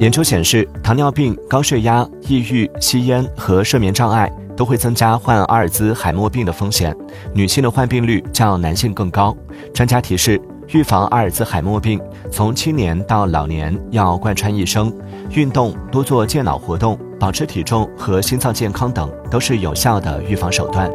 研究显示糖尿病高血压抑郁吸烟和睡眠障碍都会增加患阿尔兹海默病的风险女性的患病率较男性更高。专家提示预防阿尔兹海默病从青年到老年要贯穿一生运动多做健脑活动保持体重和心脏健康等都是有效的预防手段。